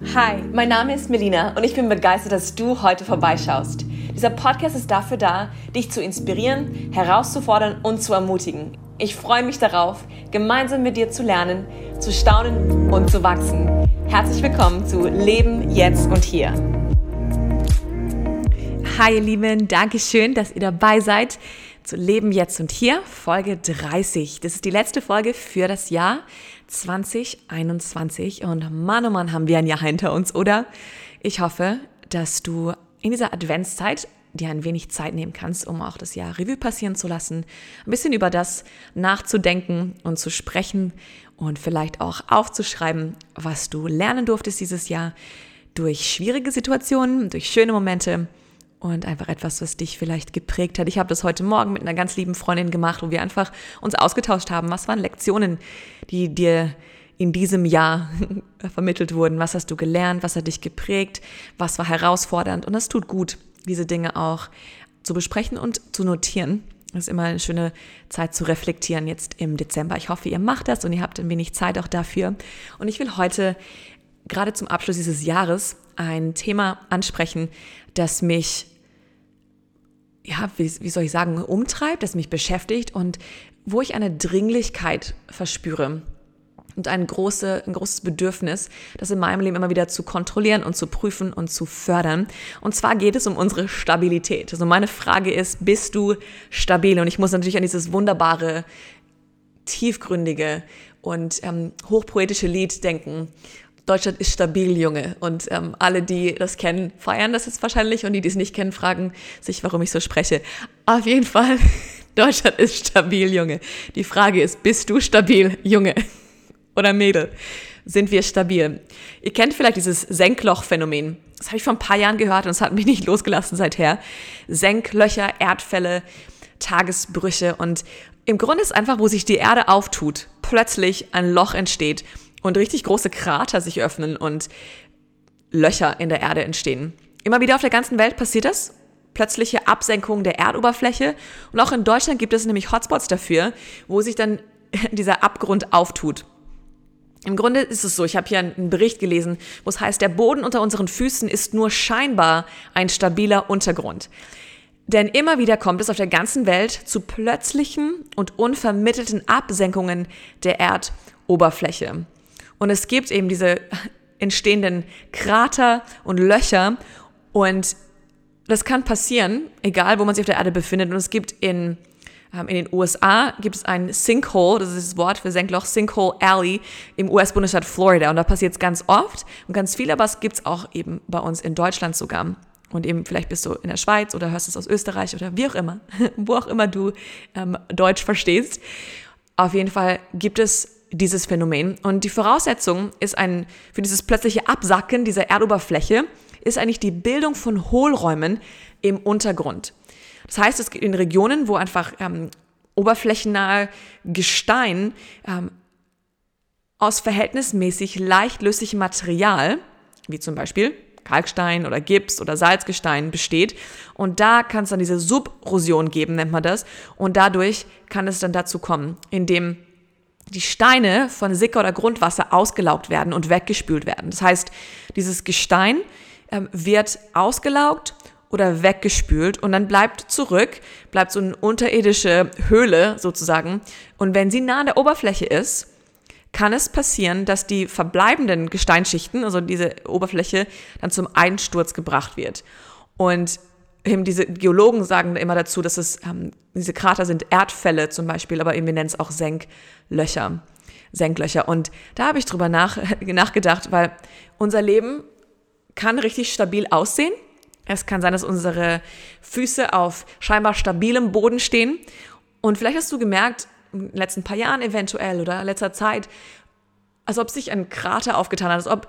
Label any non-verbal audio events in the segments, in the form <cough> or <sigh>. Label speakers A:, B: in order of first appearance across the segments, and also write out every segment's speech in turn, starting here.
A: Hi, mein Name ist Melina und ich bin begeistert, dass du heute vorbeischaust. Dieser Podcast ist dafür da, dich zu inspirieren, herauszufordern und zu ermutigen. Ich freue mich darauf, gemeinsam mit dir zu lernen, zu staunen und zu wachsen. Herzlich willkommen zu Leben jetzt und hier. Hi ihr Lieben, danke schön, dass ihr dabei seid zu Leben jetzt und hier, Folge 30. Das ist die letzte Folge für das Jahr 2021 und Mann, oh Mann, haben wir ein Jahr hinter uns, oder? Ich hoffe, dass du in dieser Adventszeit dir ein wenig Zeit nehmen kannst, um auch das Jahr Revue passieren zu lassen, ein bisschen über das nachzudenken und zu sprechen und vielleicht auch aufzuschreiben, was du lernen durftest dieses Jahr durch schwierige Situationen, durch schöne Momente und einfach etwas, was dich vielleicht geprägt hat. Ich habe das heute Morgen mit einer ganz lieben Freundin gemacht, wo wir einfach uns ausgetauscht haben. Was waren Lektionen, die dir in diesem Jahr <laughs> vermittelt wurden? Was hast du gelernt? Was hat dich geprägt? Was war herausfordernd? Und das tut gut, diese Dinge auch zu besprechen und zu notieren. Das ist immer eine schöne Zeit zu reflektieren jetzt im Dezember. Ich hoffe, ihr macht das und ihr habt ein wenig Zeit auch dafür. Und ich will heute gerade zum Abschluss dieses Jahres ein Thema ansprechen, das mich, ja, wie, wie soll ich sagen, umtreibt, das mich beschäftigt und wo ich eine Dringlichkeit verspüre und ein, große, ein großes Bedürfnis, das in meinem Leben immer wieder zu kontrollieren und zu prüfen und zu fördern. Und zwar geht es um unsere Stabilität. Also meine Frage ist, bist du stabil? Und ich muss natürlich an dieses wunderbare, tiefgründige und ähm, hochpoetische Lied denken Deutschland ist stabil, Junge. Und ähm, alle, die das kennen, feiern das jetzt wahrscheinlich und die, die es nicht kennen, fragen sich, warum ich so spreche. Auf jeden Fall, <laughs> Deutschland ist stabil, Junge. Die Frage ist, bist du stabil, Junge oder Mädel? Sind wir stabil? Ihr kennt vielleicht dieses Senkloch-Phänomen. Das habe ich vor ein paar Jahren gehört und es hat mich nicht losgelassen seither. Senklöcher, Erdfälle, Tagesbrüche und im Grunde ist einfach, wo sich die Erde auftut, plötzlich ein Loch entsteht und richtig große Krater sich öffnen und Löcher in der Erde entstehen. Immer wieder auf der ganzen Welt passiert das. Plötzliche Absenkung der Erdoberfläche. Und auch in Deutschland gibt es nämlich Hotspots dafür, wo sich dann <laughs> dieser Abgrund auftut. Im Grunde ist es so, ich habe hier einen Bericht gelesen, wo es heißt, der Boden unter unseren Füßen ist nur scheinbar ein stabiler Untergrund. Denn immer wieder kommt es auf der ganzen Welt zu plötzlichen und unvermittelten Absenkungen der Erdoberfläche. Und es gibt eben diese entstehenden Krater und Löcher und das kann passieren, egal wo man sich auf der Erde befindet. Und es gibt in, ähm, in den USA gibt es ein Sinkhole, das ist das Wort für Senkloch, Sinkhole Alley im US-Bundesstaat Florida. Und da passiert es ganz oft und ganz viel, aber es gibt es auch eben bei uns in Deutschland sogar. Und eben vielleicht bist du in der Schweiz oder hörst es aus Österreich oder wie auch immer, <laughs> wo auch immer du ähm, Deutsch verstehst. Auf jeden Fall gibt es dieses Phänomen. Und die Voraussetzung ist ein, für dieses plötzliche Absacken dieser Erdoberfläche ist eigentlich die Bildung von Hohlräumen im Untergrund. Das heißt, es gibt in Regionen, wo einfach ähm, oberflächennahe Gestein ähm, aus verhältnismäßig leichtlöslichem Material, wie zum Beispiel Kalkstein oder Gips oder Salzgestein besteht. Und da kann es dann diese Subrosion geben, nennt man das. Und dadurch kann es dann dazu kommen, indem die Steine von Sicker oder Grundwasser ausgelaugt werden und weggespült werden. Das heißt, dieses Gestein ähm, wird ausgelaugt oder weggespült und dann bleibt zurück, bleibt so eine unterirdische Höhle sozusagen. Und wenn sie nah an der Oberfläche ist, kann es passieren, dass die verbleibenden Gesteinsschichten, also diese Oberfläche, dann zum Einsturz gebracht wird. Und eben diese Geologen sagen immer dazu, dass es, ähm, diese Krater sind Erdfälle zum Beispiel, aber eben wir nennen es auch Senklöcher. Senklöcher. Und da habe ich drüber nach, <laughs> nachgedacht, weil unser Leben kann richtig stabil aussehen. Es kann sein, dass unsere Füße auf scheinbar stabilem Boden stehen. Und vielleicht hast du gemerkt, in den letzten paar Jahren eventuell oder in letzter Zeit, als ob sich ein Krater aufgetan hat, als ob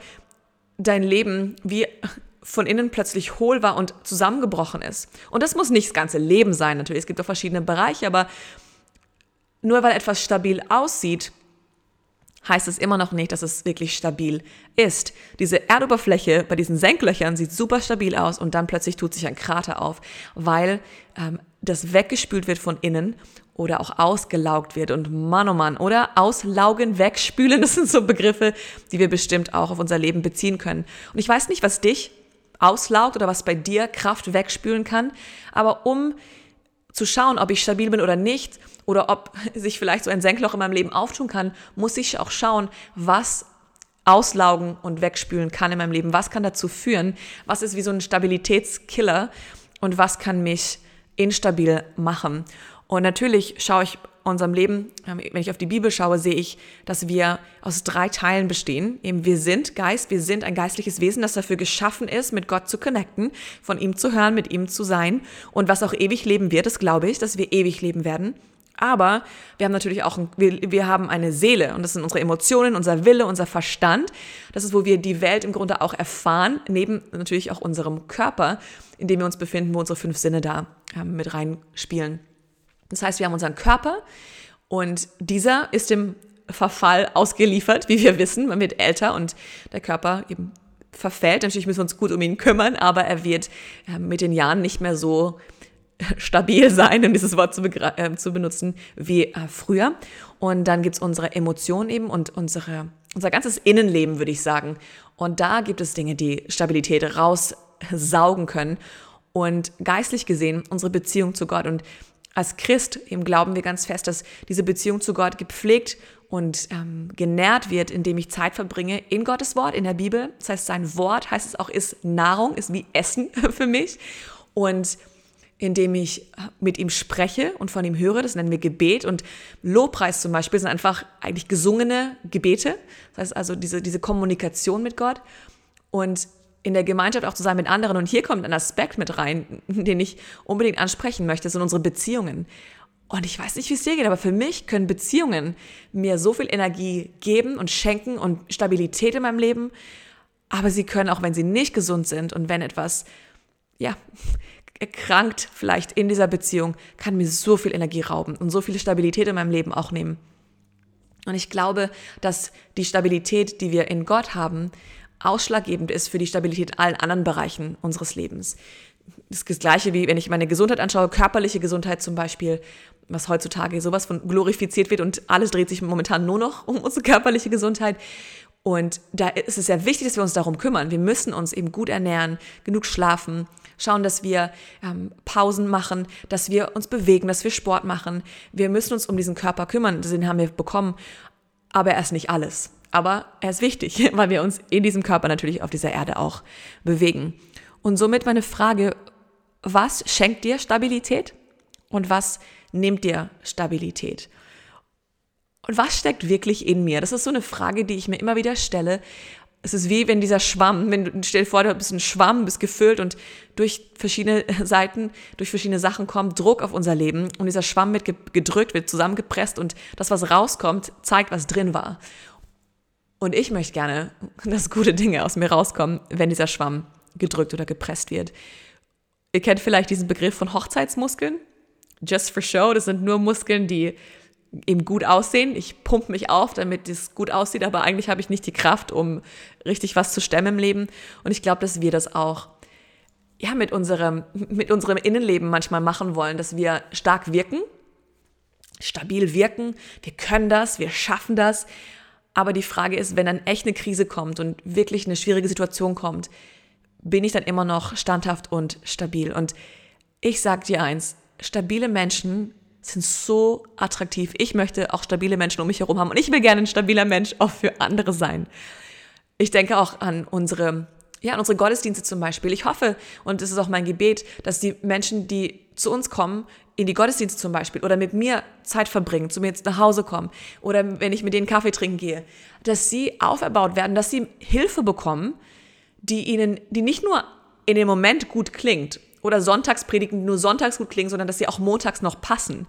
A: dein Leben wie von innen plötzlich hohl war und zusammengebrochen ist. Und das muss nicht das ganze Leben sein, natürlich. Es gibt auch verschiedene Bereiche, aber nur weil etwas stabil aussieht, heißt es immer noch nicht, dass es wirklich stabil ist. Diese Erdoberfläche bei diesen Senklöchern sieht super stabil aus und dann plötzlich tut sich ein Krater auf, weil ähm, das weggespült wird von innen oder auch ausgelaugt wird. Und Mann, oh Mann, oder auslaugen, wegspülen, <laughs> das sind so Begriffe, die wir bestimmt auch auf unser Leben beziehen können. Und ich weiß nicht, was dich auslaugt oder was bei dir Kraft wegspülen kann, aber um zu schauen, ob ich stabil bin oder nicht, oder ob <laughs> sich vielleicht so ein Senkloch in meinem Leben auftun kann, muss ich auch schauen, was auslaugen und wegspülen kann in meinem Leben. Was kann dazu führen? Was ist wie so ein Stabilitätskiller? Und was kann mich instabil machen? Und natürlich schaue ich unserem Leben, ähm, wenn ich auf die Bibel schaue, sehe ich, dass wir aus drei Teilen bestehen. Eben wir sind Geist, wir sind ein geistliches Wesen, das dafür geschaffen ist, mit Gott zu connecten, von ihm zu hören, mit ihm zu sein. Und was auch ewig leben wird, das glaube ich, dass wir ewig leben werden. Aber wir haben natürlich auch, wir, wir haben eine Seele und das sind unsere Emotionen, unser Wille, unser Verstand. Das ist, wo wir die Welt im Grunde auch erfahren, neben natürlich auch unserem Körper, in dem wir uns befinden, wo unsere fünf Sinne da äh, mit reinspielen. Das heißt, wir haben unseren Körper und dieser ist dem Verfall ausgeliefert, wie wir wissen. Man wird älter und der Körper eben verfällt. Natürlich müssen wir uns gut um ihn kümmern, aber er wird mit den Jahren nicht mehr so stabil sein, um dieses Wort zu, äh, zu benutzen, wie äh, früher. Und dann gibt's unsere Emotionen eben und unsere, unser ganzes Innenleben, würde ich sagen. Und da gibt es Dinge, die Stabilität raussaugen können. Und geistlich gesehen unsere Beziehung zu Gott. Und als Christ eben glauben wir ganz fest, dass diese Beziehung zu Gott gepflegt und ähm, genährt wird, indem ich Zeit verbringe in Gottes Wort, in der Bibel. Das heißt, sein Wort heißt es auch, ist Nahrung, ist wie Essen <laughs> für mich. Und indem ich mit ihm spreche und von ihm höre, das nennen wir Gebet. Und Lobpreis zum Beispiel sind einfach eigentlich gesungene Gebete. Das heißt also diese, diese Kommunikation mit Gott. Und in der Gemeinschaft auch zu sein mit anderen. Und hier kommt ein Aspekt mit rein, <laughs> den ich unbedingt ansprechen möchte, sind unsere Beziehungen. Und ich weiß nicht, wie es dir geht, aber für mich können Beziehungen mir so viel Energie geben und schenken und Stabilität in meinem Leben. Aber sie können auch, wenn sie nicht gesund sind und wenn etwas, ja, <laughs> erkrankt vielleicht in dieser Beziehung, kann mir so viel Energie rauben und so viel Stabilität in meinem Leben auch nehmen. Und ich glaube, dass die Stabilität, die wir in Gott haben, ausschlaggebend ist für die Stabilität in allen anderen Bereichen unseres Lebens. Das ist das Gleiche wie, wenn ich meine Gesundheit anschaue, körperliche Gesundheit zum Beispiel, was heutzutage sowas von glorifiziert wird und alles dreht sich momentan nur noch um unsere körperliche Gesundheit. Und da ist es sehr wichtig, dass wir uns darum kümmern. Wir müssen uns eben gut ernähren, genug schlafen, schauen, dass wir ähm, Pausen machen, dass wir uns bewegen, dass wir Sport machen. Wir müssen uns um diesen Körper kümmern. Den haben wir bekommen. Aber er ist nicht alles. Aber er ist wichtig, <laughs> weil wir uns in diesem Körper natürlich auf dieser Erde auch bewegen. Und somit meine Frage, was schenkt dir Stabilität und was nimmt dir Stabilität? Und was steckt wirklich in mir? Das ist so eine Frage, die ich mir immer wieder stelle. Es ist wie wenn dieser Schwamm, wenn du stell dir vor, du bist ein Schwamm, bist gefüllt und durch verschiedene <laughs> Seiten, durch verschiedene Sachen kommt Druck auf unser Leben und dieser Schwamm wird gedrückt, wird zusammengepresst und das, was rauskommt, zeigt, was drin war. Und ich möchte gerne, <laughs> dass gute Dinge aus mir rauskommen, wenn dieser Schwamm gedrückt oder gepresst wird. Ihr kennt vielleicht diesen Begriff von Hochzeitsmuskeln. Just for show, das sind nur Muskeln, die eben gut aussehen. Ich pumpe mich auf, damit es gut aussieht, aber eigentlich habe ich nicht die Kraft, um richtig was zu stemmen im Leben. Und ich glaube, dass wir das auch ja, mit, unserem, mit unserem Innenleben manchmal machen wollen, dass wir stark wirken, stabil wirken. Wir können das, wir schaffen das. Aber die Frage ist, wenn dann echt eine Krise kommt und wirklich eine schwierige Situation kommt, bin ich dann immer noch standhaft und stabil? Und ich sag dir eins, stabile Menschen sind so attraktiv. Ich möchte auch stabile Menschen um mich herum haben und ich will gerne ein stabiler Mensch auch für andere sein. Ich denke auch an unsere, ja, unsere Gottesdienste zum Beispiel. Ich hoffe, und es ist auch mein Gebet, dass die Menschen, die zu uns kommen, in die Gottesdienste zum Beispiel oder mit mir Zeit verbringen, zu mir jetzt nach Hause kommen oder wenn ich mit denen Kaffee trinken gehe, dass sie auferbaut werden, dass sie Hilfe bekommen, die ihnen, die nicht nur in dem Moment gut klingt oder Sonntagspredigen nur sonntags gut klingen, sondern dass sie auch montags noch passen.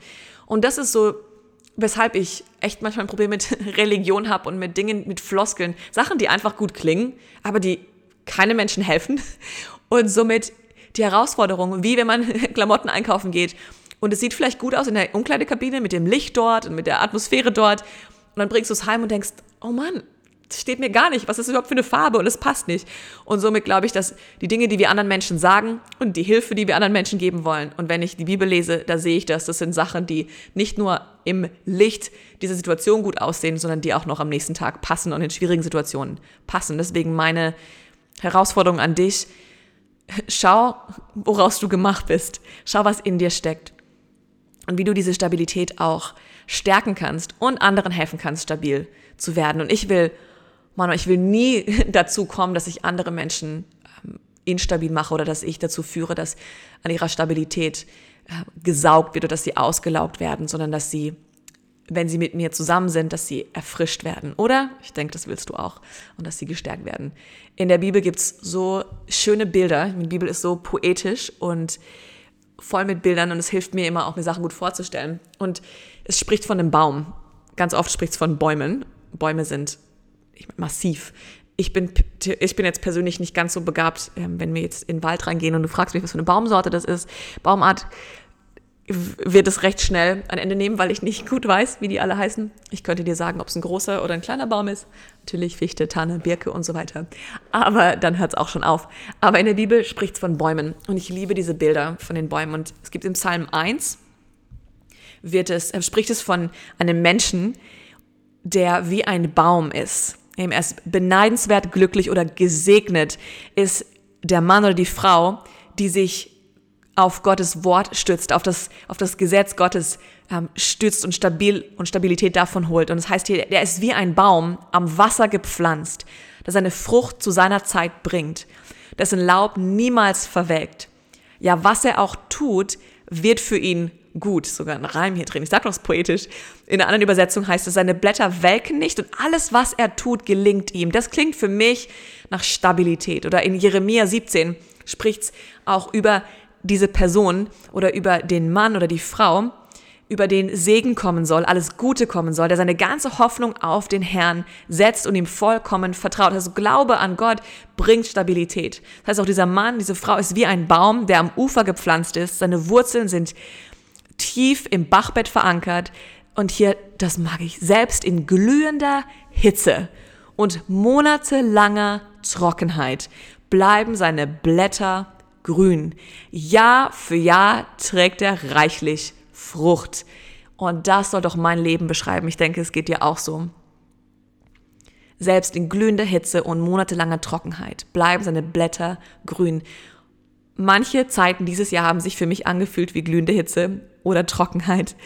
A: Und das ist so, weshalb ich echt manchmal ein Problem mit <laughs> Religion habe und mit Dingen, mit Floskeln, Sachen, die einfach gut klingen, aber die keine Menschen helfen. Und somit die Herausforderung, wie wenn man <laughs> Klamotten einkaufen geht und es sieht vielleicht gut aus in der Umkleidekabine mit dem Licht dort und mit der Atmosphäre dort und dann bringst du es heim und denkst, oh Mann, steht mir gar nicht. Was ist das überhaupt für eine Farbe? Und es passt nicht. Und somit glaube ich, dass die Dinge, die wir anderen Menschen sagen und die Hilfe, die wir anderen Menschen geben wollen. Und wenn ich die Bibel lese, da sehe ich das. Das sind Sachen, die nicht nur im Licht dieser Situation gut aussehen, sondern die auch noch am nächsten Tag passen und in schwierigen Situationen passen. Deswegen meine Herausforderung an dich. Schau, woraus du gemacht bist. Schau, was in dir steckt. Und wie du diese Stabilität auch stärken kannst und anderen helfen kannst, stabil zu werden. Und ich will Mann, ich will nie <laughs> dazu kommen, dass ich andere Menschen ähm, instabil mache oder dass ich dazu führe, dass an ihrer Stabilität äh, gesaugt wird oder dass sie ausgelaugt werden, sondern dass sie, wenn sie mit mir zusammen sind, dass sie erfrischt werden. Oder? Ich denke, das willst du auch. Und dass sie gestärkt werden. In der Bibel gibt es so schöne Bilder. Die Bibel ist so poetisch und voll mit Bildern und es hilft mir immer auch, mir Sachen gut vorzustellen. Und es spricht von einem Baum. Ganz oft spricht es von Bäumen. Bäume sind massiv. Ich bin, ich bin jetzt persönlich nicht ganz so begabt, ähm, wenn wir jetzt in den Wald reingehen und du fragst mich, was für eine Baumsorte das ist. Baumart wird es recht schnell ein Ende nehmen, weil ich nicht gut weiß, wie die alle heißen. Ich könnte dir sagen, ob es ein großer oder ein kleiner Baum ist. Natürlich Fichte, Tanne, Birke und so weiter. Aber dann hört es auch schon auf. Aber in der Bibel spricht es von Bäumen. Und ich liebe diese Bilder von den Bäumen. Und es gibt im Psalm 1, wird es, äh, spricht es von einem Menschen, der wie ein Baum ist. Er ist beneidenswert glücklich oder gesegnet ist der Mann oder die Frau, die sich auf Gottes Wort stützt, auf das, auf das Gesetz Gottes ähm, stützt und stabil und Stabilität davon holt. Und das heißt hier, der ist wie ein Baum am Wasser gepflanzt, der seine Frucht zu seiner Zeit bringt, dessen Laub niemals verwelkt. Ja, was er auch tut, wird für ihn gut, sogar ein Reim hier drin. Ich sag noch poetisch. In einer anderen Übersetzung heißt es, seine Blätter welken nicht und alles, was er tut, gelingt ihm. Das klingt für mich nach Stabilität. Oder in Jeremia 17 spricht es auch über diese Person oder über den Mann oder die Frau, über den Segen kommen soll, alles Gute kommen soll, der seine ganze Hoffnung auf den Herrn setzt und ihm vollkommen vertraut. Also Glaube an Gott bringt Stabilität. Das heißt auch dieser Mann, diese Frau ist wie ein Baum, der am Ufer gepflanzt ist. Seine Wurzeln sind tief im Bachbett verankert. Und hier, das mag ich, selbst in glühender Hitze und monatelanger Trockenheit bleiben seine Blätter grün. Jahr für Jahr trägt er reichlich Frucht. Und das soll doch mein Leben beschreiben. Ich denke, es geht dir auch so. Selbst in glühender Hitze und monatelanger Trockenheit bleiben seine Blätter grün. Manche Zeiten dieses Jahr haben sich für mich angefühlt wie glühende Hitze oder Trockenheit.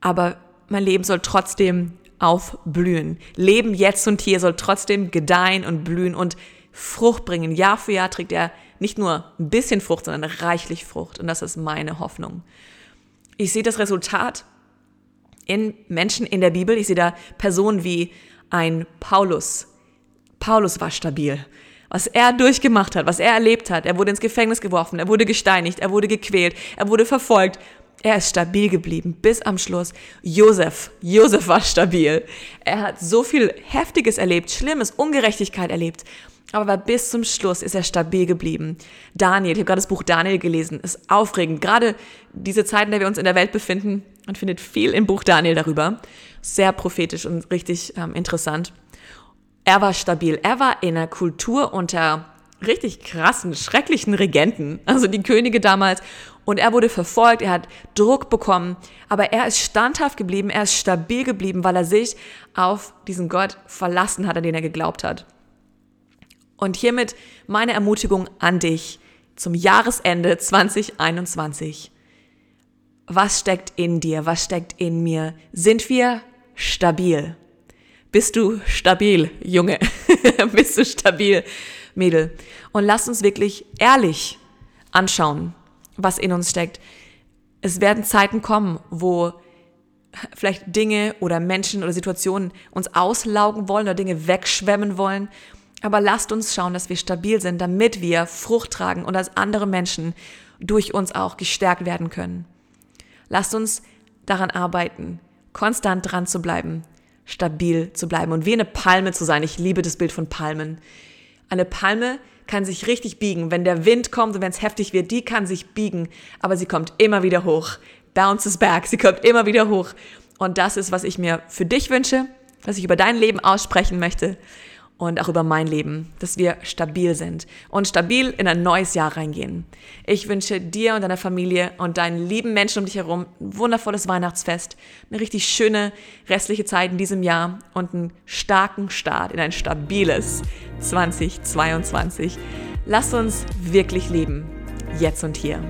A: Aber mein Leben soll trotzdem aufblühen. Leben jetzt und hier soll trotzdem gedeihen und blühen und Frucht bringen. Jahr für Jahr trägt er nicht nur ein bisschen Frucht, sondern reichlich Frucht. Und das ist meine Hoffnung. Ich sehe das Resultat in Menschen in der Bibel. Ich sehe da Personen wie ein Paulus. Paulus war stabil. Was er durchgemacht hat, was er erlebt hat. Er wurde ins Gefängnis geworfen, er wurde gesteinigt, er wurde gequält, er wurde verfolgt er ist stabil geblieben bis am Schluss. Josef, Josef war stabil. Er hat so viel Heftiges erlebt, Schlimmes, Ungerechtigkeit erlebt. Aber bis zum Schluss ist er stabil geblieben. Daniel, ich habe gerade das Buch Daniel gelesen, ist aufregend. Gerade diese Zeit, in der wir uns in der Welt befinden, man findet viel im Buch Daniel darüber. Sehr prophetisch und richtig ähm, interessant. Er war stabil. Er war in einer Kultur unter richtig krassen, schrecklichen Regenten, also die Könige damals. Und er wurde verfolgt, er hat Druck bekommen, aber er ist standhaft geblieben, er ist stabil geblieben, weil er sich auf diesen Gott verlassen hat, an den er geglaubt hat. Und hiermit meine Ermutigung an dich zum Jahresende 2021. Was steckt in dir? Was steckt in mir? Sind wir stabil? Bist du stabil, Junge? <laughs> Bist du stabil? Mädel. Und lasst uns wirklich ehrlich anschauen, was in uns steckt. Es werden Zeiten kommen, wo vielleicht Dinge oder Menschen oder Situationen uns auslaugen wollen oder Dinge wegschwemmen wollen. Aber lasst uns schauen, dass wir stabil sind, damit wir Frucht tragen und als andere Menschen durch uns auch gestärkt werden können. Lasst uns daran arbeiten, konstant dran zu bleiben, stabil zu bleiben und wie eine Palme zu sein. Ich liebe das Bild von Palmen. Eine Palme kann sich richtig biegen. Wenn der Wind kommt und wenn es heftig wird, die kann sich biegen, aber sie kommt immer wieder hoch. Bounces back, sie kommt immer wieder hoch. Und das ist, was ich mir für dich wünsche, was ich über dein Leben aussprechen möchte und auch über mein Leben, dass wir stabil sind und stabil in ein neues Jahr reingehen. Ich wünsche dir und deiner Familie und deinen lieben Menschen um dich herum ein wundervolles Weihnachtsfest, eine richtig schöne restliche Zeit in diesem Jahr und einen starken Start in ein stabiles 2022. Lass uns wirklich leben, jetzt und hier.